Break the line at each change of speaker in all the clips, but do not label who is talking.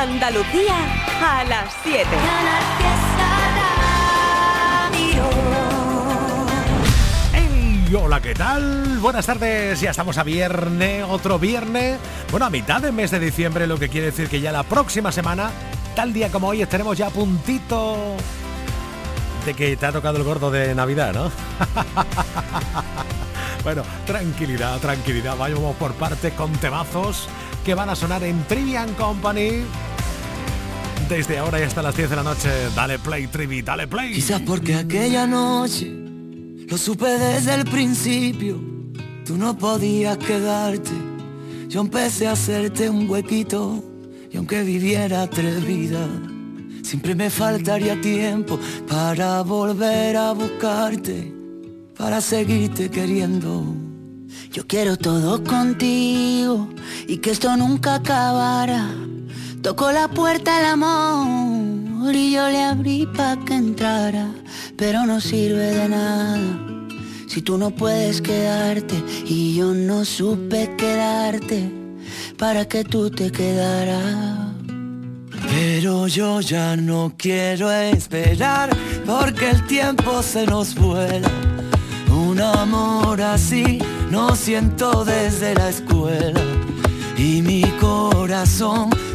Andalucía a las 7.
Hey, hola, ¿qué tal? Buenas tardes, ya estamos a viernes, otro viernes. Bueno, a mitad del mes de diciembre, lo que quiere decir que ya la próxima semana, tal día como hoy, estaremos ya a puntito de que te ha tocado el gordo de Navidad, ¿no? bueno, tranquilidad, tranquilidad, vayamos por partes con temazos que van a sonar en Trivian Company desde ahora y hasta las 10 de la noche. Dale play, Trivi, dale play.
Quizás porque aquella noche lo supe desde el principio. Tú no podías quedarte. Yo empecé a hacerte un huequito. Y aunque viviera tres vidas, siempre me faltaría tiempo para volver a buscarte, para seguirte queriendo. Yo quiero todo contigo y que esto nunca acabara. Tocó la puerta el amor y yo le abrí pa' que entrara, pero no sirve de nada. Si tú no puedes quedarte y yo no supe quedarte para que tú te quedaras. Pero yo ya no quiero esperar porque el tiempo se nos vuela. Un amor así no siento desde la escuela y mi corazón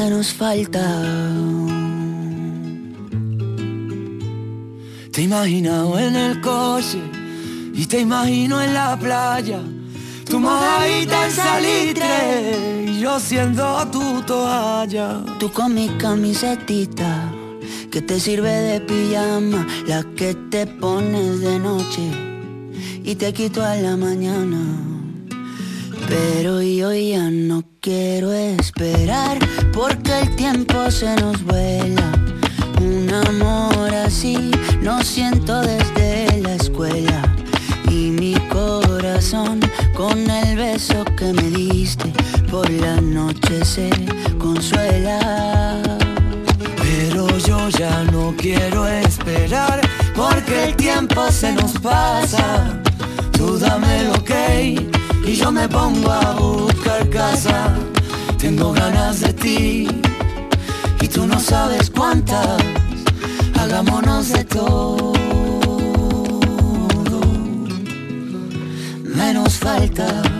menos falta. Te imagino en el coche y te imagino en la playa. Tu mojadita en salitre y yo siendo tu toalla. Tú con mi camisetita que te sirve de pijama, la que te pones de noche y te quito a la mañana. Pero yo ya no quiero esperar porque el tiempo se nos vuela. Un amor así no siento desde la escuela. Y mi corazón con el beso que me diste por la noche se consuela. Pero yo ya no quiero esperar porque el tiempo se nos pasa. Tú dame lo que y yo me pongo a buscar casa. Tengo ganas de ti y tú no sabes cuántas. Hagámonos de todo, menos falta.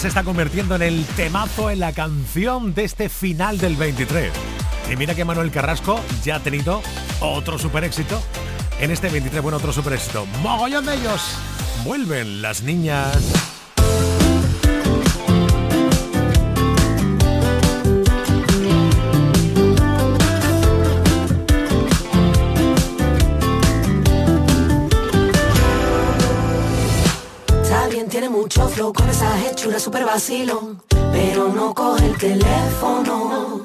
se
está convirtiendo en el temazo, en la canción de este final del 23. Y mira que Manuel Carrasco ya ha tenido otro super éxito. En este 23, bueno, otro super éxito. Mogollón de ellos. Vuelven las niñas.
Con esa hechura super vacilón, pero no coge el teléfono.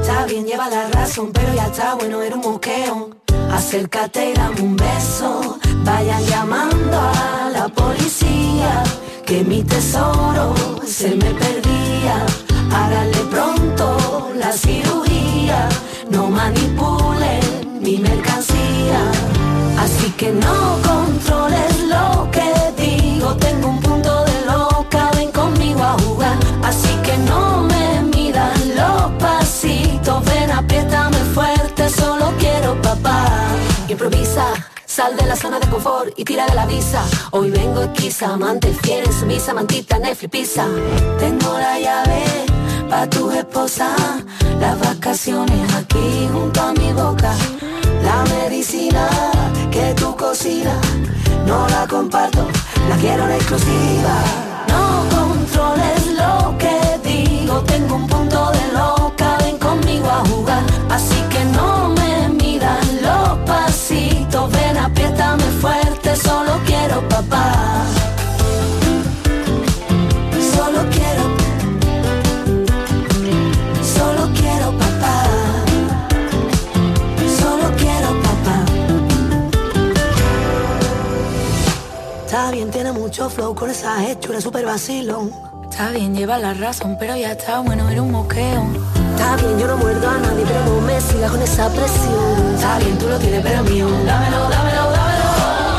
Está bien, lleva la razón, pero ya está bueno, era un moqueo. Acércate y dame un beso. Vayan llamando a la policía, que mi tesoro se me perdía. Háganle pronto la cirugía, no manipulen mi mercancía. Así que no controles lo que digo, tengo un conmigo a jugar, así que no me midas los pasitos, ven apriétame fuerte, solo quiero papá. Improvisa, sal de la zona de confort y tira de la visa. Hoy vengo quizá amante fiel, sumisa, mantita, Netflix, pizza. Tengo la llave pa tu esposa, las vacaciones aquí junto a mi boca. La medicina que tú cocinas, no la comparto, la quiero en exclusiva. No controles lo que digo, tengo un punto de loca, ven conmigo a jugar, así flow con esa hechura super vacilón. Está bien, lleva la razón, pero ya está bueno, era un moqueo. Está bien, yo no muerdo a nadie, pero no me sigas con esa presión. Está bien, tú lo tienes, pero mío. Dámelo, dámelo, dámelo.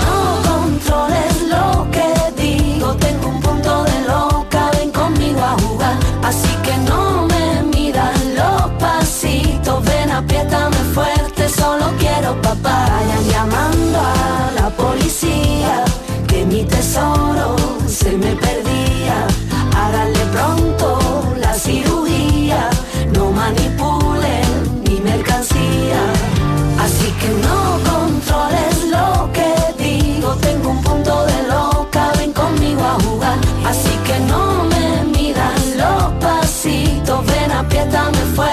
No controles lo que digo, tengo un punto de loca, ven conmigo a jugar. Así que no me miras los pasitos, ven, apriétame fuerte, solo quiero papá. Vayan llamando a la policía, mi tesoro se me perdía. Háganle pronto la cirugía, no manipulen mi mercancía. Así que no controles lo que digo, tengo un punto de loca, ven conmigo a jugar. Así que no me miran los pasitos, ven apriétame fuerte,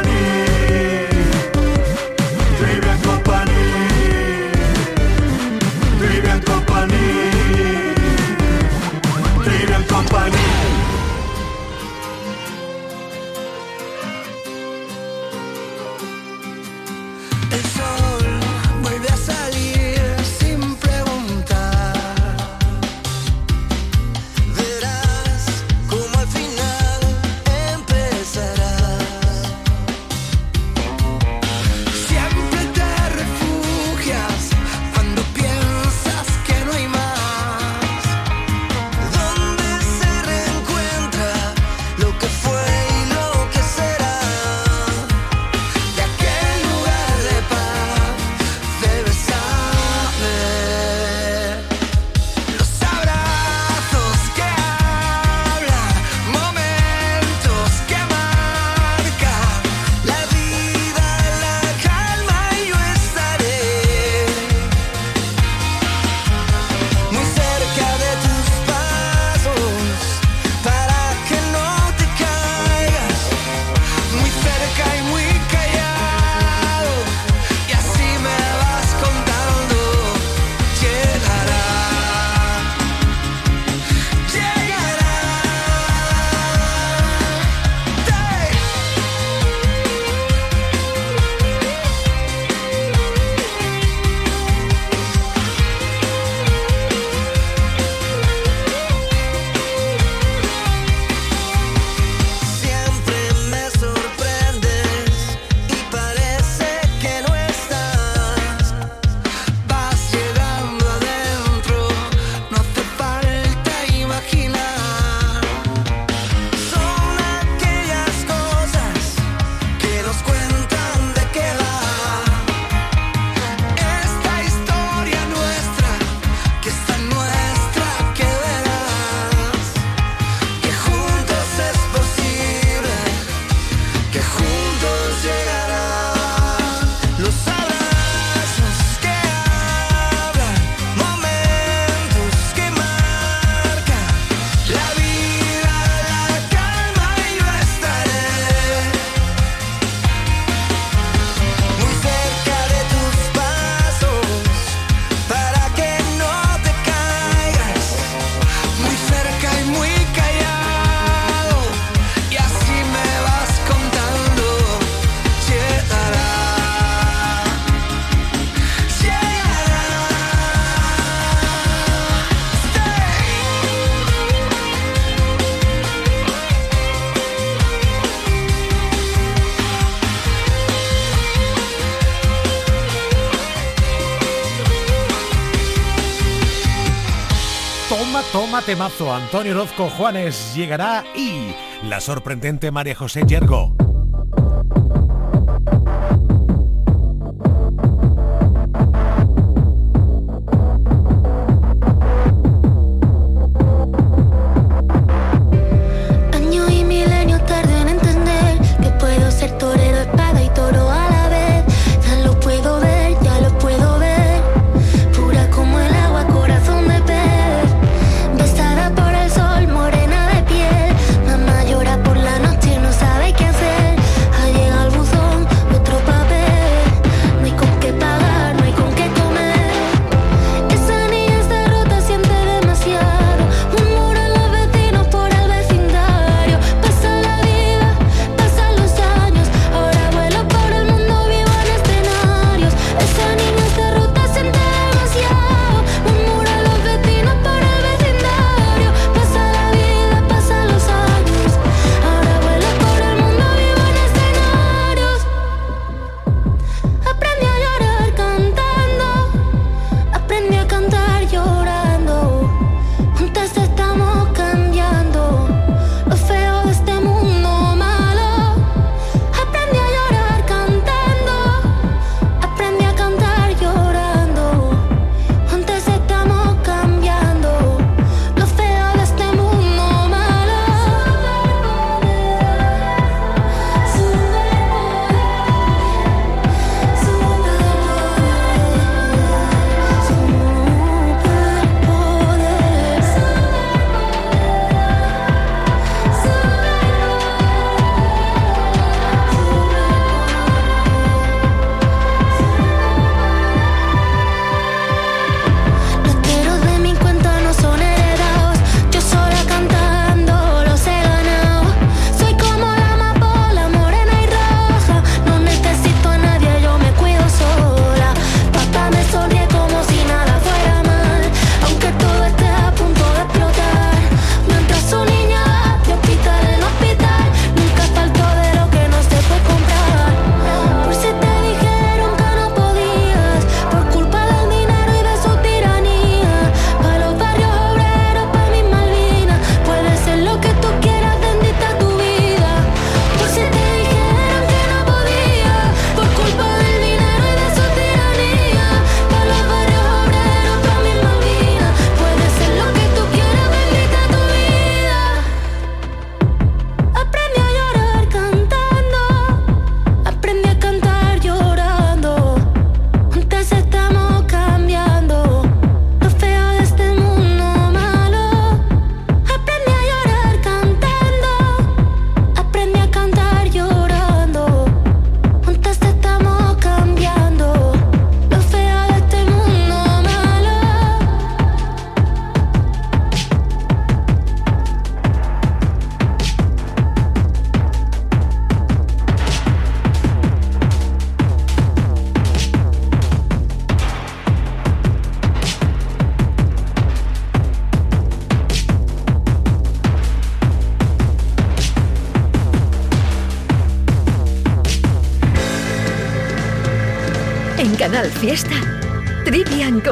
temazo. Antonio Orozco Juanes llegará y la sorprendente María José Yergo.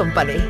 Company.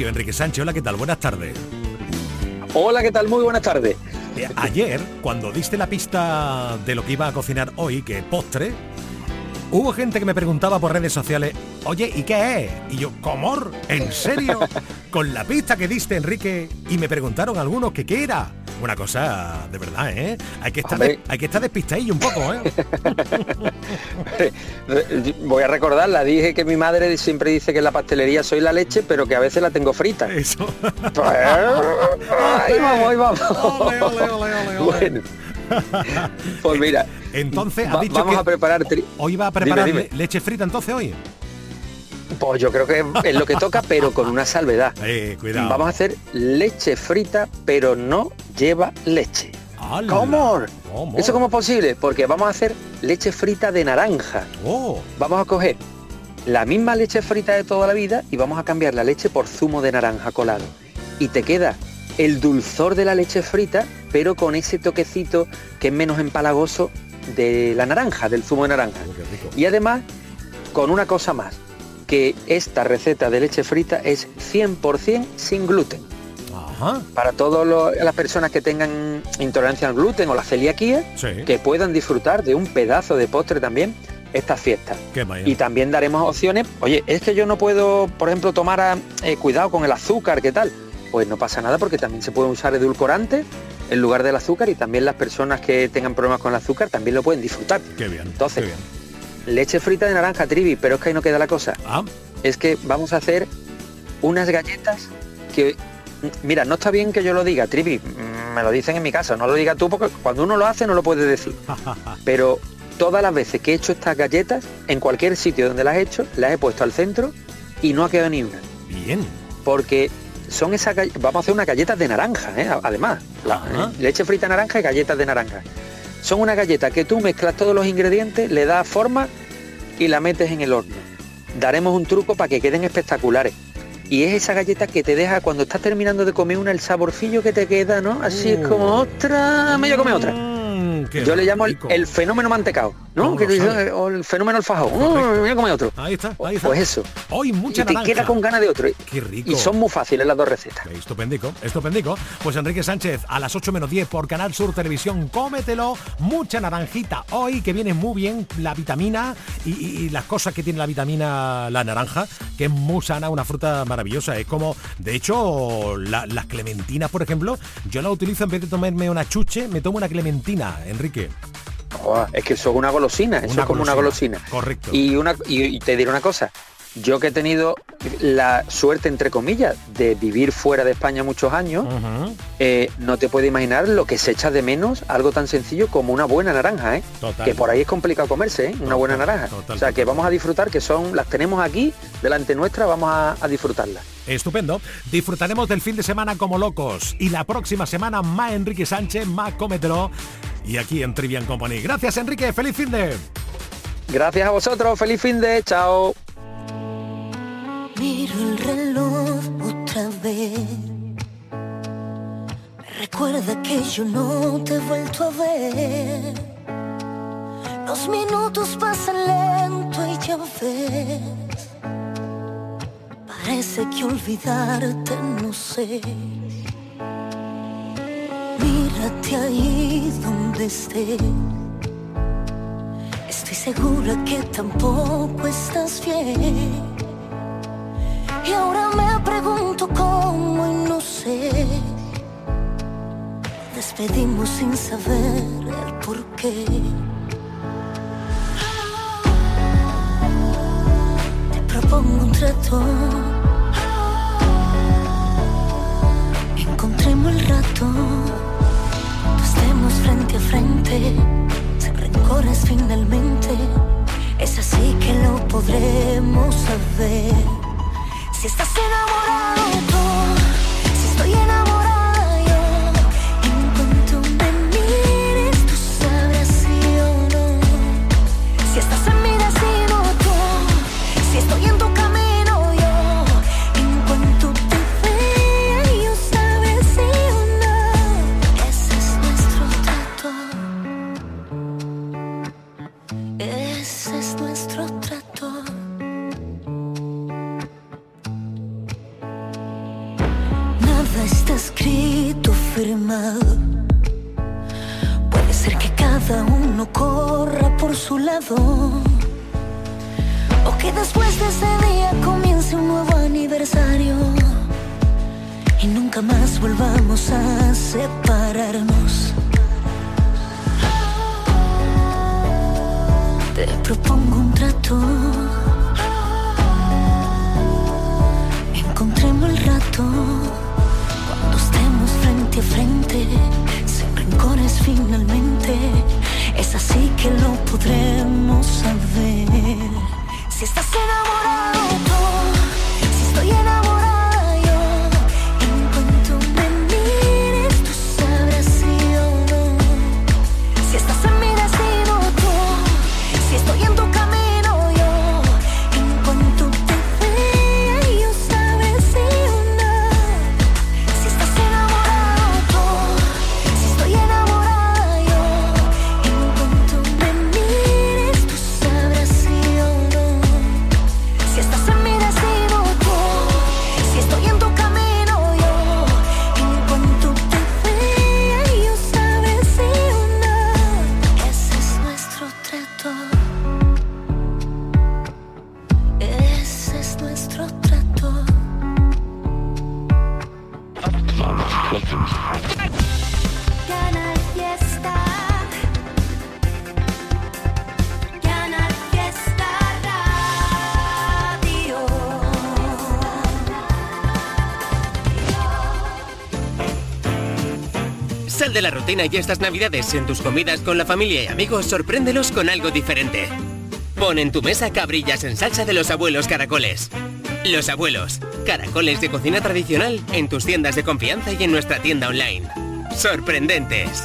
Enrique Sánchez, hola, ¿qué tal? Buenas tardes.
Hola, ¿qué tal? Muy buenas tardes.
Eh, Ayer, cuando diste la pista de lo que iba a cocinar hoy, que postre, hubo gente que me preguntaba por redes sociales, oye, ¿y qué es? Y yo, ¿comor? ¿En serio? Con la pista que diste, Enrique, y me preguntaron algunos que qué era. Una cosa de verdad, ¿eh? Hay que estar, de- hay que estar despistadillo un poco, ¿eh?
Voy a recordarla, dije que mi madre siempre dice que en la pastelería soy la leche, pero que a veces la tengo frita.
Eso.
Pues, ahí vamos, ahí vamos.
Ole, ole, ole, ole, ole.
Bueno, pues mira,
Entonces, ha dicho
vamos
que
a preparar... tri-
hoy va a preparar
Dime,
le-
dime.
leche frita entonces hoy.
Pues yo creo que es lo que toca, pero con una salvedad.
Eh, cuidado.
Vamos a hacer leche frita, pero no lleva leche.
¡Hala!
¿Cómo?
¿Cómo?
¿Eso cómo es posible? Porque vamos a hacer leche frita de naranja.
Oh,
Vamos a coger la misma leche frita de toda la vida y vamos a cambiar la leche por zumo de naranja colado. Y te queda el dulzor de la leche frita, pero con ese toquecito que es menos empalagoso de la naranja, del zumo de naranja.
oh.
Y además, con una cosa más, que esta receta de leche frita es 100% sin gluten.
Ajá.
Para todas las personas que tengan intolerancia al gluten o la celiaquía,
Sí.
que puedan disfrutar de un pedazo de postre también esta fiesta.
Qué vaya.
Y también daremos opciones, oye, es que yo no puedo, por ejemplo, tomar ah, eh, cuidado con el azúcar, ¿qué tal? Pues no pasa nada porque también se puede usar edulcorante en lugar del azúcar y también las personas que tengan problemas con el azúcar también lo pueden disfrutar.
Qué bien.
Entonces,
qué bien.
Leche frita de naranja, trivi, pero es que ahí no queda la cosa.
Ah,
Es que vamos a hacer unas galletas que, mira, no está bien que yo lo diga, trivi, mm, me lo dicen en mi casa, no lo digas tú porque cuando uno lo hace no lo puede decir. Pero todas las veces que he hecho estas galletas, en cualquier sitio donde las he hecho, las he puesto al centro y no ha quedado ni una.
bien.
Porque son esas vamos a hacer unas galletas de naranja, ¿eh? además. La-
Ajá.
leche frita naranja y galletas de naranja. Son una galleta que tú mezclas todos los ingredientes, le das forma y la metes en el horno. Daremos un truco para que queden espectaculares. Y es esa galleta que te deja cuando estás terminando de comer una el saborcillo que te queda, ¿no? Así es como otra, me voy a comer otra.
Mm,
Yo le llamo el, fenómeno mantecao. ¿no? Que o el fenómeno alfajor. Uh, mira cómo hay otro.
Ahí está, ahí está.
Pues eso.
Hoy mucha
y te queda con ganas de otro.
Qué rico.
Y son muy fáciles las dos recetas.
Estupendico, estupendico. Pues Enrique Sánchez, a las 8 menos 10 por Canal Sur Televisión, cómetelo. Mucha naranjita hoy, que viene muy bien la vitamina y, las cosas que tiene la vitamina la naranja, que es muy sana, una fruta maravillosa. Es como, de hecho, las clementinas, por ejemplo, yo la utilizo en vez de tomarme una chuche, me tomo una clementina, Enrique
es que eso es una golosina, eso es como una golosina.
Correcto.
Y, una, y, te diré una cosa, yo que he tenido la suerte, entre comillas, de vivir fuera de España muchos años, eh, no te puedes imaginar lo que se echa de menos algo tan sencillo como una buena naranja, ¿eh? que por ahí es complicado comerse, ¿eh? una buena naranja. o sea, que vamos a disfrutar, que son, las tenemos aquí, delante nuestra, vamos a, a disfrutarlas.
Estupendo. Disfrutaremos del fin de semana como locos. Y la próxima semana más Enrique Sánchez, más Cómetelo. Y aquí en Trivian Company. Gracias Enrique, feliz fin de.
Gracias a vosotros, feliz fin de, chao.
Miro el reloj otra vez. Me recuerda que yo no te he vuelto a ver. Los minutos pasan lento y ya ves. Parece que olvidarte no sé. Mírate ahí donde estés. Estoy segura que tampoco estás bien. Y ahora me pregunto cómo y no sé. Despedimos sin saber el por qué. Te propongo un trato. Encontremos el rato. Frente a frente. Sin rencores finalmente. Es así que lo podremos saber. Si estás enamorado tú, si estoy enamorada
rutina y estas navidades en tus comidas con la familia y amigos, sorpréndelos con algo diferente. Pon en tu mesa cabrillas en salsa de los abuelos caracoles. Los abuelos, caracoles de cocina tradicional en tus tiendas de confianza y en nuestra tienda online. Sorprendentes.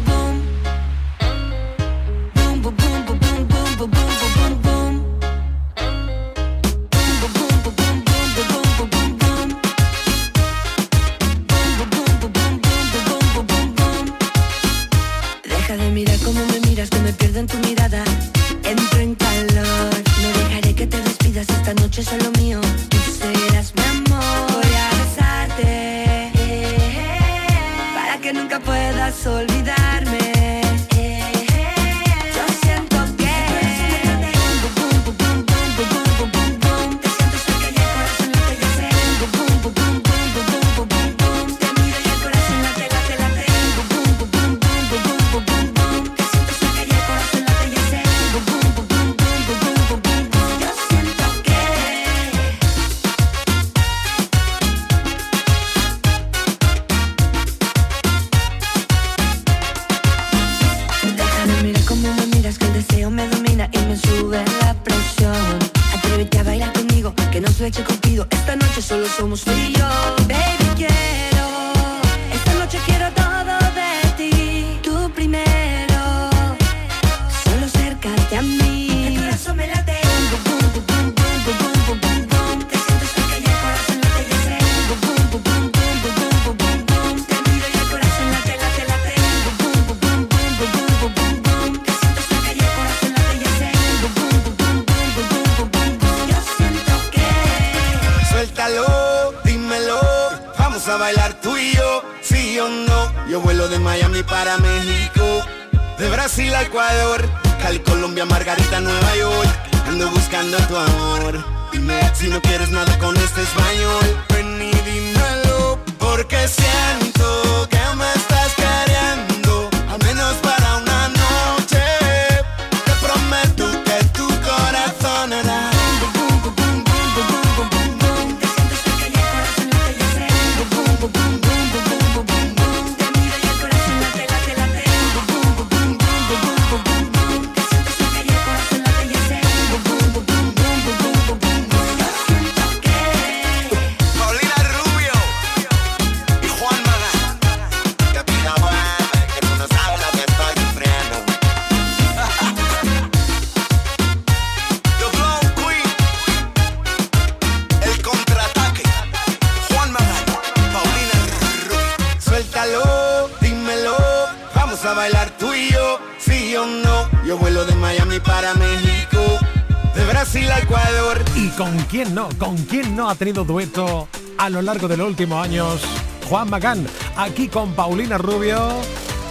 Ha tenido dueto a lo largo de los últimos años. Juan Magán, aquí con Paulina Rubio.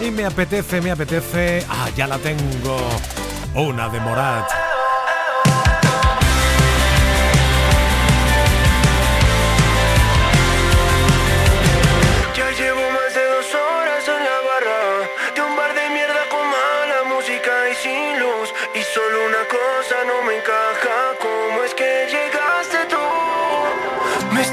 Y me apetece, me apetece. Ah, ya la tengo. Una de Morat.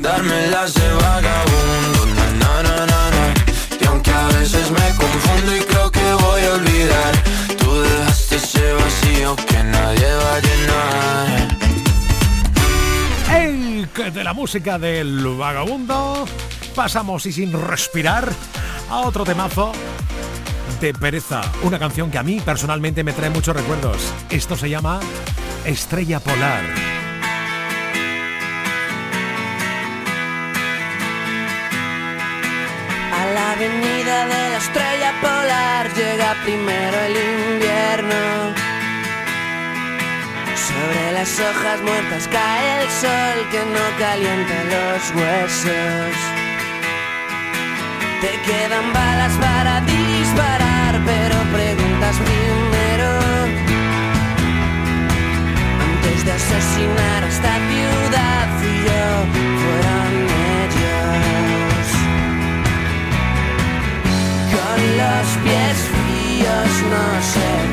Darme las de vagabundo, na na na na. Y aunque a veces me confundo y creo que voy a olvidar, tú dejaste ese vacío que nadie va a llenar.
¡Ey! Que de la música del vagabundo pasamos y sin respirar a otro temazo de pereza. Una canción que a mí personalmente me trae muchos recuerdos. Esto se llama Estrella Polar.
Avenida de la estrella polar llega primero el invierno. Sobre las hojas muertas cae el sol que no calienta los huesos. Te quedan balas para disparar
preguntas primero. Antes de asesinar a esta ciudad y yo Con los pies fríos no se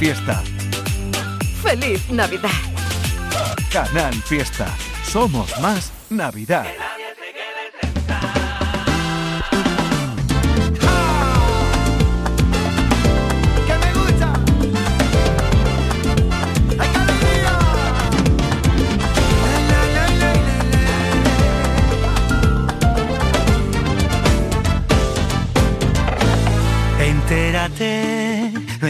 Fiesta.
¡Feliz Navidad!
Canal Fiesta. Somos más Navidad.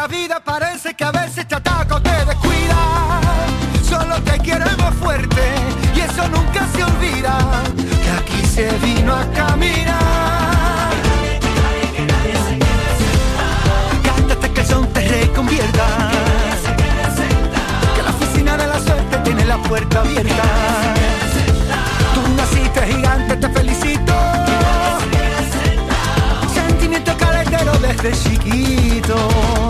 La vida parece que a veces te ataca te descuida. Solo te queremos fuerte y eso nunca se olvida. Que aquí se vino a caminar.
Cántate que el son te reconvierta. Que la oficina de la suerte tiene la puerta abierta. Tú naciste gigante, te felicito. Sentimiento caletero desde chiquito.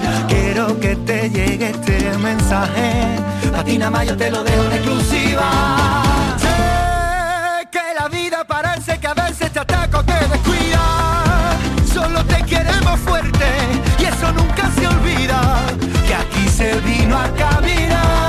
que te llegue este mensaje. A ti nada más yo te lo dejo en exclusiva. Sé que la vida parece que a veces te ataca o te descuida. Solo te queremos fuerte y eso nunca se olvida. Que aquí se vino a caminar.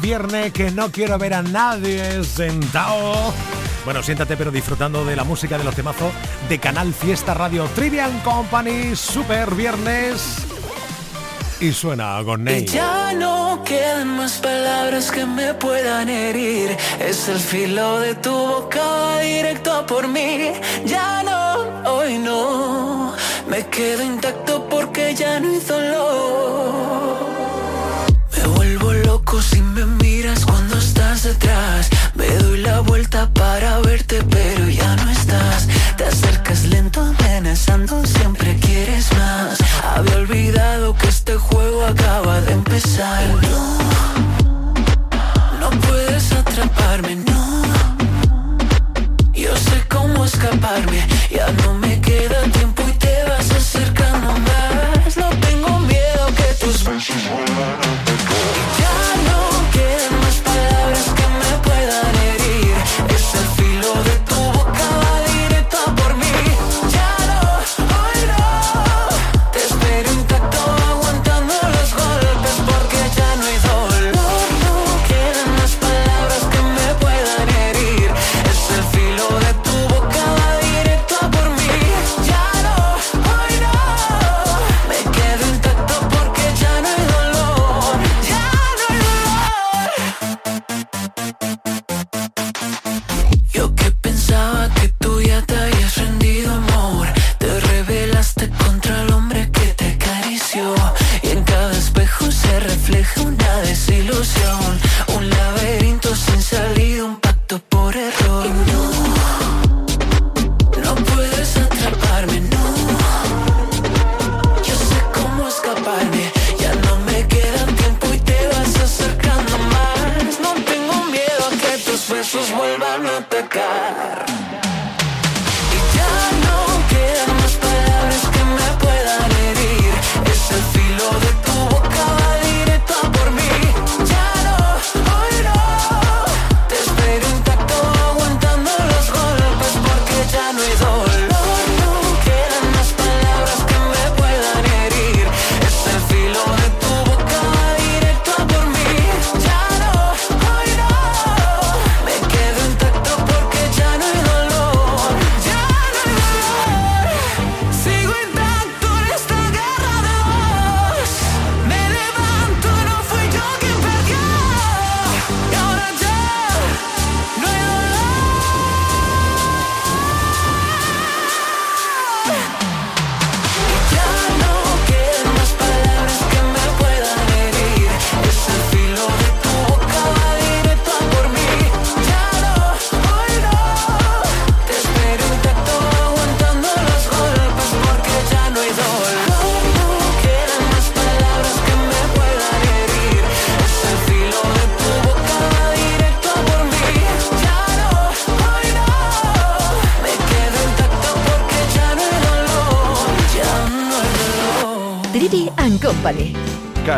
viernes que no quiero ver a nadie sentado. Bueno, siéntate, pero disfrutando de la música de los temazos de Canal Fiesta Radio Trivian Company, Super Viernes. Y suena
a Godney. Ya no quedan más palabras que me puedan herir. Es el filo de tu boca directo por mí. Ya no, hoy no. Me quedo intacto porque ya no hizo lo No puedes atraparme,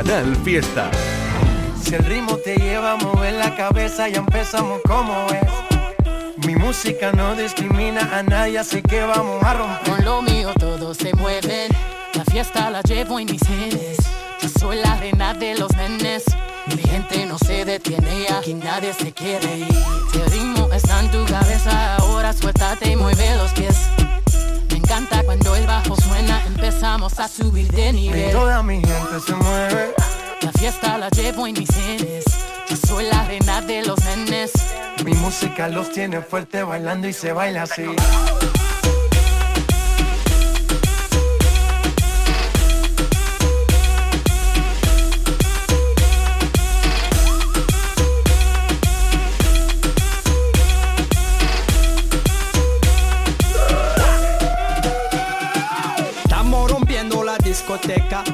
Canal Fiesta.
Si el ritmo te lleva a mover la cabeza, y empezamos como es. Mi música no discrimina a nadie, así que vamos a romper.
Con lo mío todos se mueven, la fiesta la llevo en mis genes. Yo soy la arena de los nenes, mi gente no se detiene, aquí nadie se quiere ir. Si el ritmo está en tu cabeza, ahora suéltate y mueve los pies. Encanta cuando el bajo suena, empezamos a subir de nivel.
toda mi gente se mueve.
La fiesta la llevo en mis genes. Yo soy la reina de los nenes.
Mi música los tiene fuerte bailando y se baila así.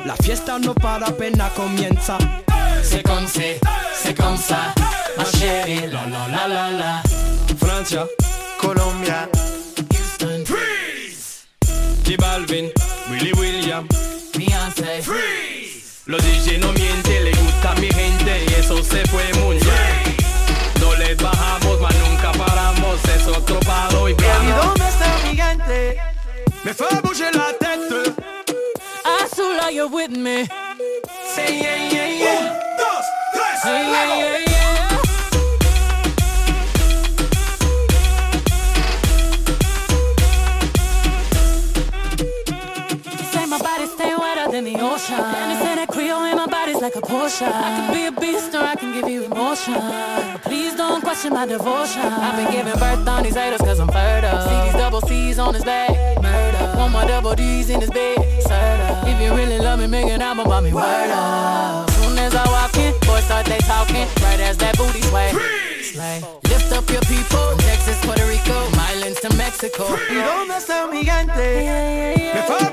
La fiesta no para, apenas comienza.
Se con se, se con sa, ma chérie, la la la la la.
Francia,
Colombia,
Houston,
Freeze. J Balvin, Willy William,
Beyoncé,
Freeze. Los DJ no mienten, le gusta a mi gente y eso se fue muy bien. No les bajamos, mas nunca paramos, es otro palo y
¿Y dónde está mi gente?
Me fue
you're with me.
Say yeah, yeah, yeah. Un, dos, tres,
Hey, yeah, yeah, yeah. Say my body stay wetter than the ocean. And that Creole in my body's like a Porsche. I can be a beast or I can give you emotion. Please don't question my devotion. I've been giving birth on these haters cause I'm fertile. See these double C's on his back. One more double D's in this bed. Serta. If you really love me, make an album about me. Word up. Soon as I walk in, boys start they talking. Right as that booty sway. Slay. Lift up your people. Texas, Puerto Rico, Islands to Mexico.
¿Y dónde está mi gente?
Me fue a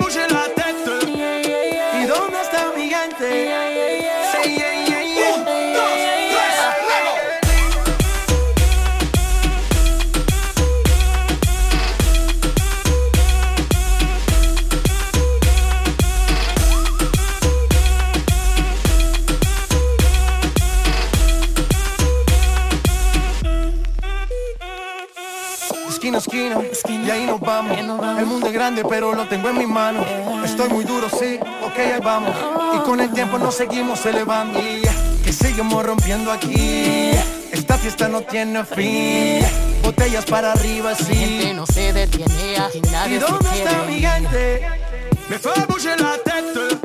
Esquina, esquina, y ahí nos vamos. El mundo es grande, pero lo tengo en mis manos. Estoy muy duro, sí, ok, ahí vamos. Y con el tiempo nos seguimos elevando. Y que seguimos rompiendo aquí. Esta fiesta no tiene fin. Botellas para arriba,
Mi gente
sí.
no se detiene, aquí nadie
¿Y dónde está mi gente?
Me fue a la tête.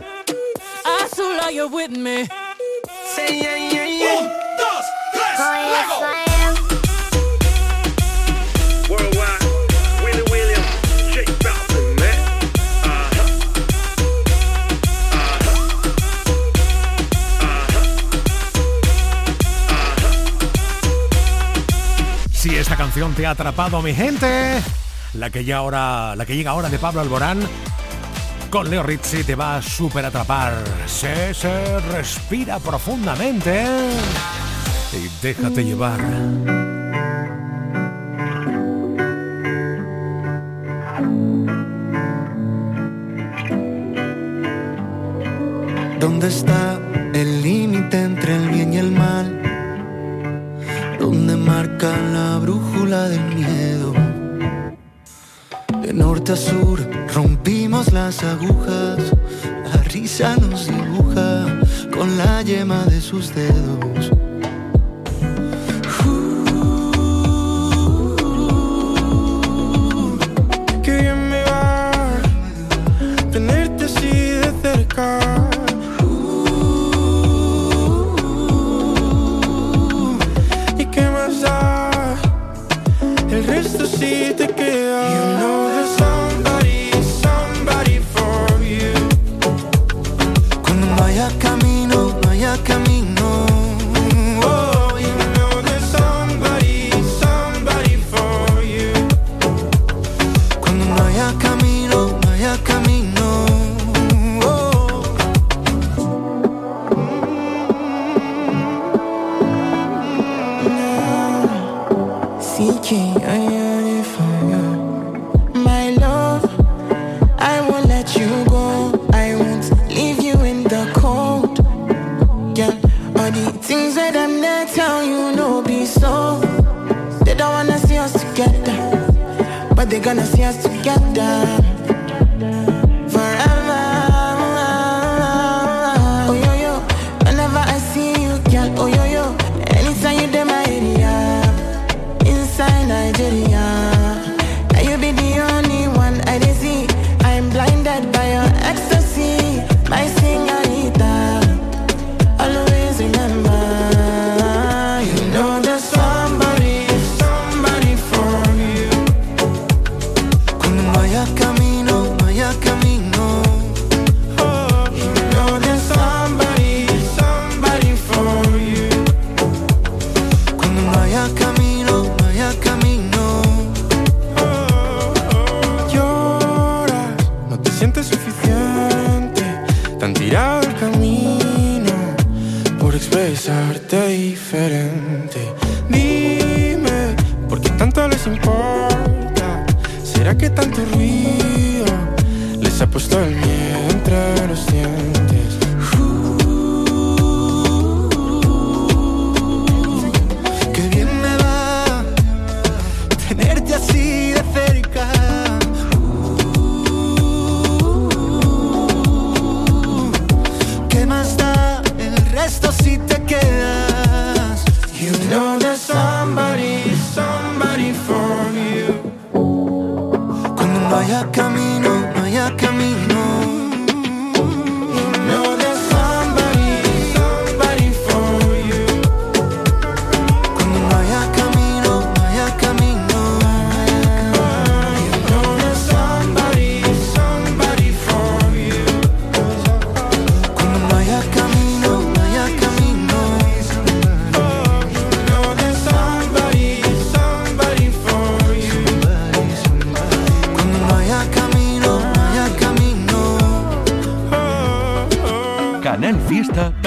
Azul, are you with me?
Say yeah, yeah, yeah.
Un,
te ha atrapado, mi gente, la que, ya ahora, la que llega ahora de Pablo Alborán con Leo Rizzi te va a super atrapar. Se, se respira profundamente y déjate llevar.
¿Dónde está marca la brújula del miedo? De norte a sur rompimos las agujas, la risa nos dibuja con la yema de sus dedos.
Let you go. I won't leave you in the cold. Yeah, all the things that I'm not tell you, no be so. They don't wanna see us together, but they gonna see us together.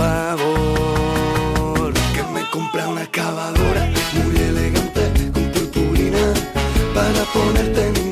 Favor, que me compra una cavadora muy elegante con purpurina para ponerte niña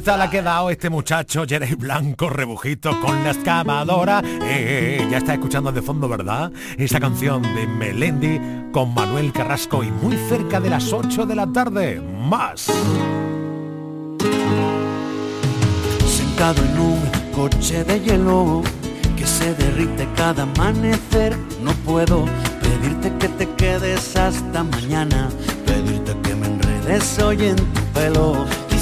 Criaturita la ha dado este muchacho, Jerry Blanco, rebujito con la excavadora. Eh, ya está escuchando de fondo, ¿verdad? Esa canción de Melendi con Manuel Carrasco y muy cerca de las 8 de la tarde. Más.
embarcado en un coche de hielo que se derrite cada amanecer. No puedo pedirte que te quedes hasta mañana, pedirte que me enredes hoy en tu pelo.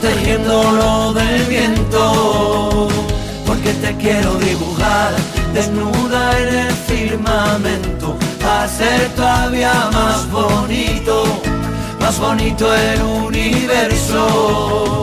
protegiéndolo del viento. Porque te quiero dibujar desnuda en el firmamento, a ser todavía más bonito más bonito el universo.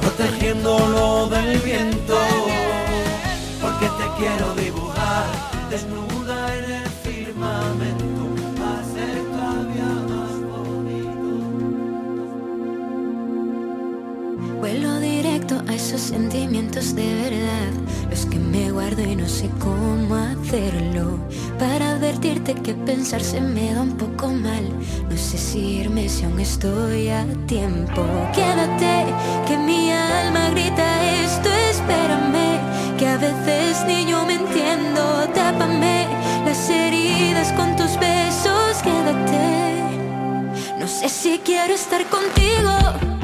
protegiéndolo del viento. Porque te quiero dibujar desnuda
esos sentimientos de verdad, los que me guardo y no sé cómo hacerlo. Para advertirte que pensar se me da un poco mal. No sé si irme si aún estoy a tiempo. Quédate, que mi alma grita esto, espérame. Que a veces ni yo me entiendo, tápame las heridas con tus besos, quédate. No sé si quiero estar contigo